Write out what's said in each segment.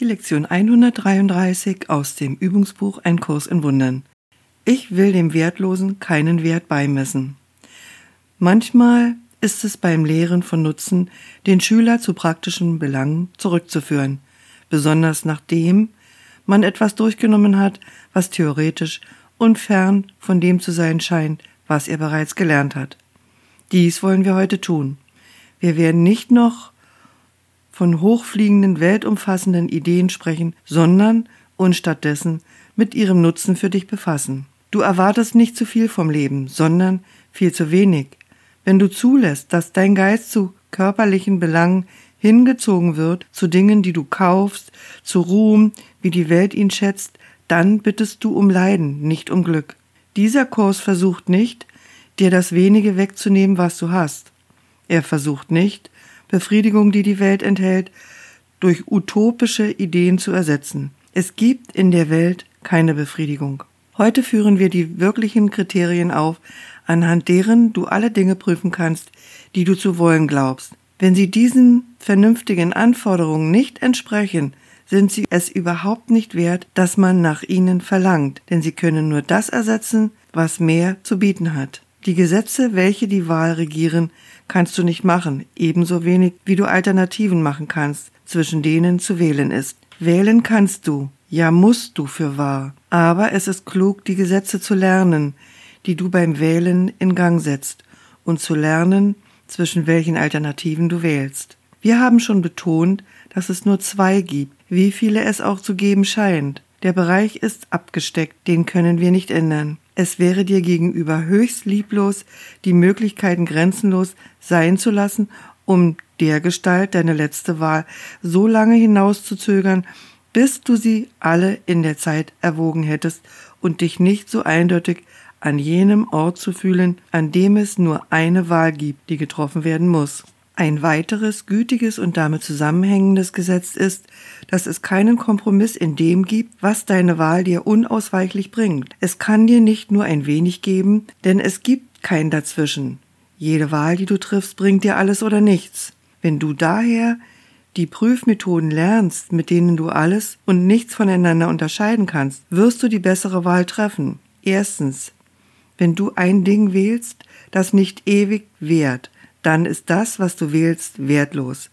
Die Lektion 133 aus dem Übungsbuch Ein Kurs in Wundern. Ich will dem Wertlosen keinen Wert beimessen. Manchmal ist es beim Lehren von Nutzen, den Schüler zu praktischen Belangen zurückzuführen, besonders nachdem man etwas durchgenommen hat, was theoretisch und fern von dem zu sein scheint, was er bereits gelernt hat. Dies wollen wir heute tun. Wir werden nicht noch von hochfliegenden, weltumfassenden Ideen sprechen, sondern uns stattdessen mit ihrem Nutzen für dich befassen. Du erwartest nicht zu viel vom Leben, sondern viel zu wenig. Wenn du zulässt, dass dein Geist zu körperlichen Belangen hingezogen wird, zu Dingen, die du kaufst, zu Ruhm, wie die Welt ihn schätzt, dann bittest du um Leiden, nicht um Glück. Dieser Kurs versucht nicht, dir das wenige wegzunehmen, was du hast. Er versucht nicht, Befriedigung, die die Welt enthält, durch utopische Ideen zu ersetzen. Es gibt in der Welt keine Befriedigung. Heute führen wir die wirklichen Kriterien auf, anhand deren du alle Dinge prüfen kannst, die du zu wollen glaubst. Wenn sie diesen vernünftigen Anforderungen nicht entsprechen, sind sie es überhaupt nicht wert, dass man nach ihnen verlangt, denn sie können nur das ersetzen, was mehr zu bieten hat. Die Gesetze, welche die Wahl regieren, kannst du nicht machen, ebenso wenig wie du Alternativen machen kannst, zwischen denen zu wählen ist. Wählen kannst du, ja musst du für wahr, aber es ist klug, die Gesetze zu lernen, die du beim Wählen in Gang setzt, und zu lernen, zwischen welchen Alternativen du wählst. Wir haben schon betont, dass es nur zwei gibt, wie viele es auch zu geben scheint. Der Bereich ist abgesteckt, den können wir nicht ändern. Es wäre dir gegenüber höchst lieblos, die Möglichkeiten grenzenlos sein zu lassen, um dergestalt deine letzte Wahl so lange hinauszuzögern, bis du sie alle in der Zeit erwogen hättest und dich nicht so eindeutig an jenem Ort zu fühlen, an dem es nur eine Wahl gibt, die getroffen werden muss. Ein weiteres gütiges und damit zusammenhängendes Gesetz ist, dass es keinen Kompromiss in dem gibt, was deine Wahl dir unausweichlich bringt. Es kann dir nicht nur ein wenig geben, denn es gibt kein Dazwischen. Jede Wahl, die du triffst, bringt dir alles oder nichts. Wenn du daher die Prüfmethoden lernst, mit denen du alles und nichts voneinander unterscheiden kannst, wirst du die bessere Wahl treffen. Erstens, wenn du ein Ding wählst, das nicht ewig währt, dann ist das, was du wählst, wertlos.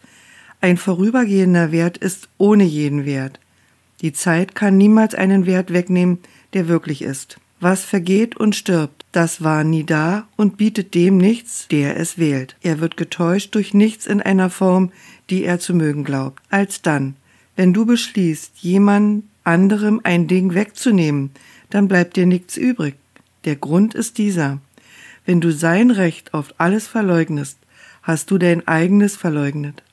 Ein vorübergehender Wert ist ohne jeden Wert. Die Zeit kann niemals einen Wert wegnehmen, der wirklich ist. Was vergeht und stirbt, das war nie da und bietet dem nichts, der es wählt. Er wird getäuscht durch nichts in einer Form, die er zu mögen glaubt. Alsdann, wenn du beschließt, jemand anderem ein Ding wegzunehmen, dann bleibt dir nichts übrig. Der Grund ist dieser. Wenn du sein Recht auf alles verleugnest, hast du dein eigenes verleugnet.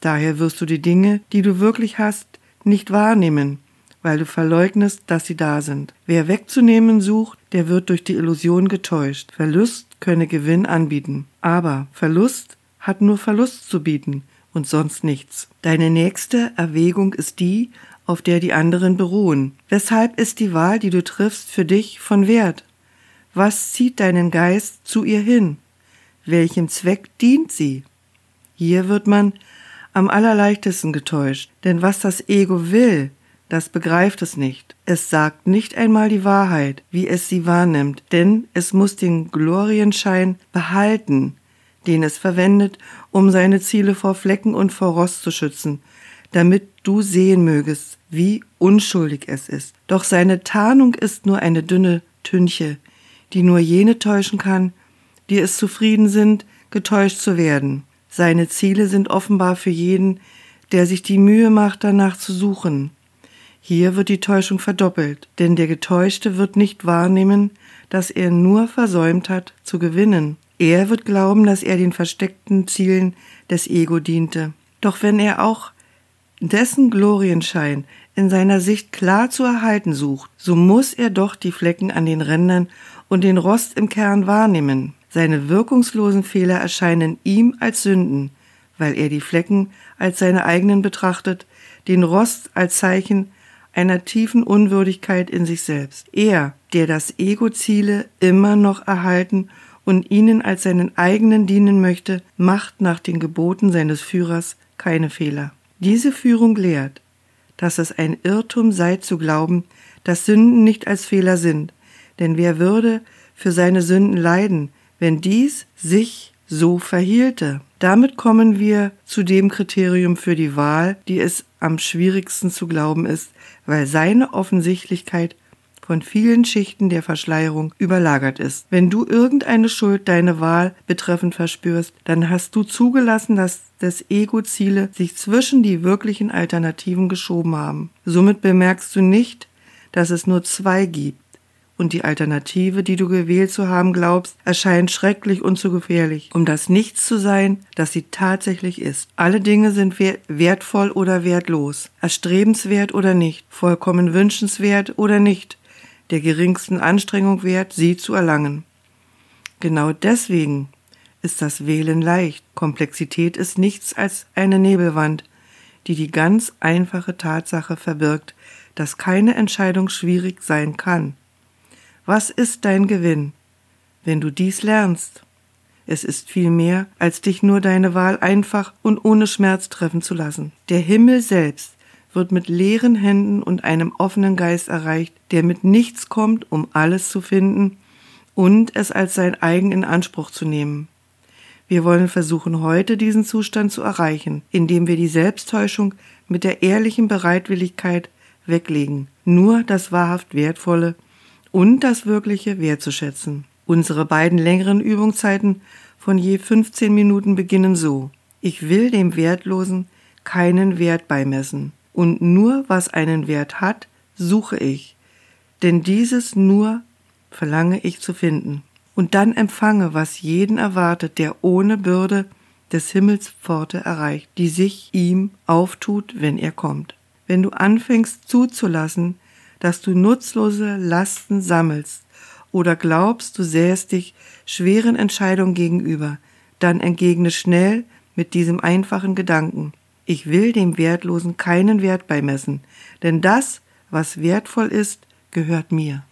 Daher wirst du die Dinge, die du wirklich hast, nicht wahrnehmen, weil du verleugnest, dass sie da sind. Wer wegzunehmen sucht, der wird durch die Illusion getäuscht. Verlust könne Gewinn anbieten. Aber Verlust hat nur Verlust zu bieten und sonst nichts. Deine nächste Erwägung ist die, auf der die anderen beruhen. Weshalb ist die Wahl, die du triffst, für dich von Wert? Was zieht deinen Geist zu ihr hin? Welchem Zweck dient sie? Hier wird man am allerleichtesten getäuscht, denn was das Ego will, das begreift es nicht. Es sagt nicht einmal die Wahrheit, wie es sie wahrnimmt, denn es muss den Glorienschein behalten, den es verwendet, um seine Ziele vor Flecken und vor Rost zu schützen, damit du sehen mögest, wie unschuldig es ist. Doch seine Tarnung ist nur eine dünne Tünche, die nur jene täuschen kann, die es zufrieden sind, getäuscht zu werden. Seine Ziele sind offenbar für jeden, der sich die Mühe macht, danach zu suchen. Hier wird die Täuschung verdoppelt, denn der Getäuschte wird nicht wahrnehmen, dass er nur versäumt hat, zu gewinnen. Er wird glauben, dass er den versteckten Zielen des Ego diente. Doch wenn er auch dessen Glorienschein in seiner Sicht klar zu erhalten sucht, so muss er doch die Flecken an den Rändern und den Rost im Kern wahrnehmen. Seine wirkungslosen Fehler erscheinen ihm als Sünden, weil er die Flecken als seine eigenen betrachtet, den Rost als Zeichen einer tiefen Unwürdigkeit in sich selbst. Er, der das Ego-Ziele immer noch erhalten und ihnen als seinen eigenen dienen möchte, macht nach den Geboten seines Führers keine Fehler. Diese Führung lehrt, dass es ein Irrtum sei zu glauben, dass Sünden nicht als Fehler sind, denn wer würde für seine Sünden leiden, wenn dies sich so verhielte? Damit kommen wir zu dem Kriterium für die Wahl, die es am schwierigsten zu glauben ist, weil seine Offensichtlichkeit von vielen Schichten der Verschleierung überlagert ist. Wenn du irgendeine Schuld deine Wahl betreffend verspürst, dann hast du zugelassen, dass des Ego-Ziele sich zwischen die wirklichen Alternativen geschoben haben. Somit bemerkst du nicht, dass es nur zwei gibt. Und die Alternative, die du gewählt zu haben glaubst, erscheint schrecklich und zu gefährlich, um das Nichts zu sein, das sie tatsächlich ist. Alle Dinge sind wertvoll oder wertlos, erstrebenswert oder nicht, vollkommen wünschenswert oder nicht, der geringsten Anstrengung wert, sie zu erlangen. Genau deswegen ist das Wählen leicht. Komplexität ist nichts als eine Nebelwand, die die ganz einfache Tatsache verbirgt, dass keine Entscheidung schwierig sein kann. Was ist dein Gewinn, wenn du dies lernst? Es ist viel mehr, als dich nur deine Wahl einfach und ohne Schmerz treffen zu lassen. Der Himmel selbst wird mit leeren Händen und einem offenen Geist erreicht, der mit nichts kommt, um alles zu finden und es als sein eigen in Anspruch zu nehmen. Wir wollen versuchen, heute diesen Zustand zu erreichen, indem wir die Selbsttäuschung mit der ehrlichen Bereitwilligkeit weglegen, nur das wahrhaft Wertvolle und das Wirkliche wertzuschätzen. Unsere beiden längeren Übungszeiten von je 15 Minuten beginnen so. Ich will dem Wertlosen keinen Wert beimessen und nur was einen Wert hat, suche ich, denn dieses nur verlange ich zu finden. Und dann empfange, was jeden erwartet, der ohne Bürde des Himmels Pforte erreicht, die sich ihm auftut, wenn er kommt. Wenn du anfängst zuzulassen, dass du nutzlose Lasten sammelst oder glaubst, du sähst dich schweren Entscheidungen gegenüber, dann entgegne schnell mit diesem einfachen Gedanken. Ich will dem Wertlosen keinen Wert beimessen, denn das, was wertvoll ist, gehört mir.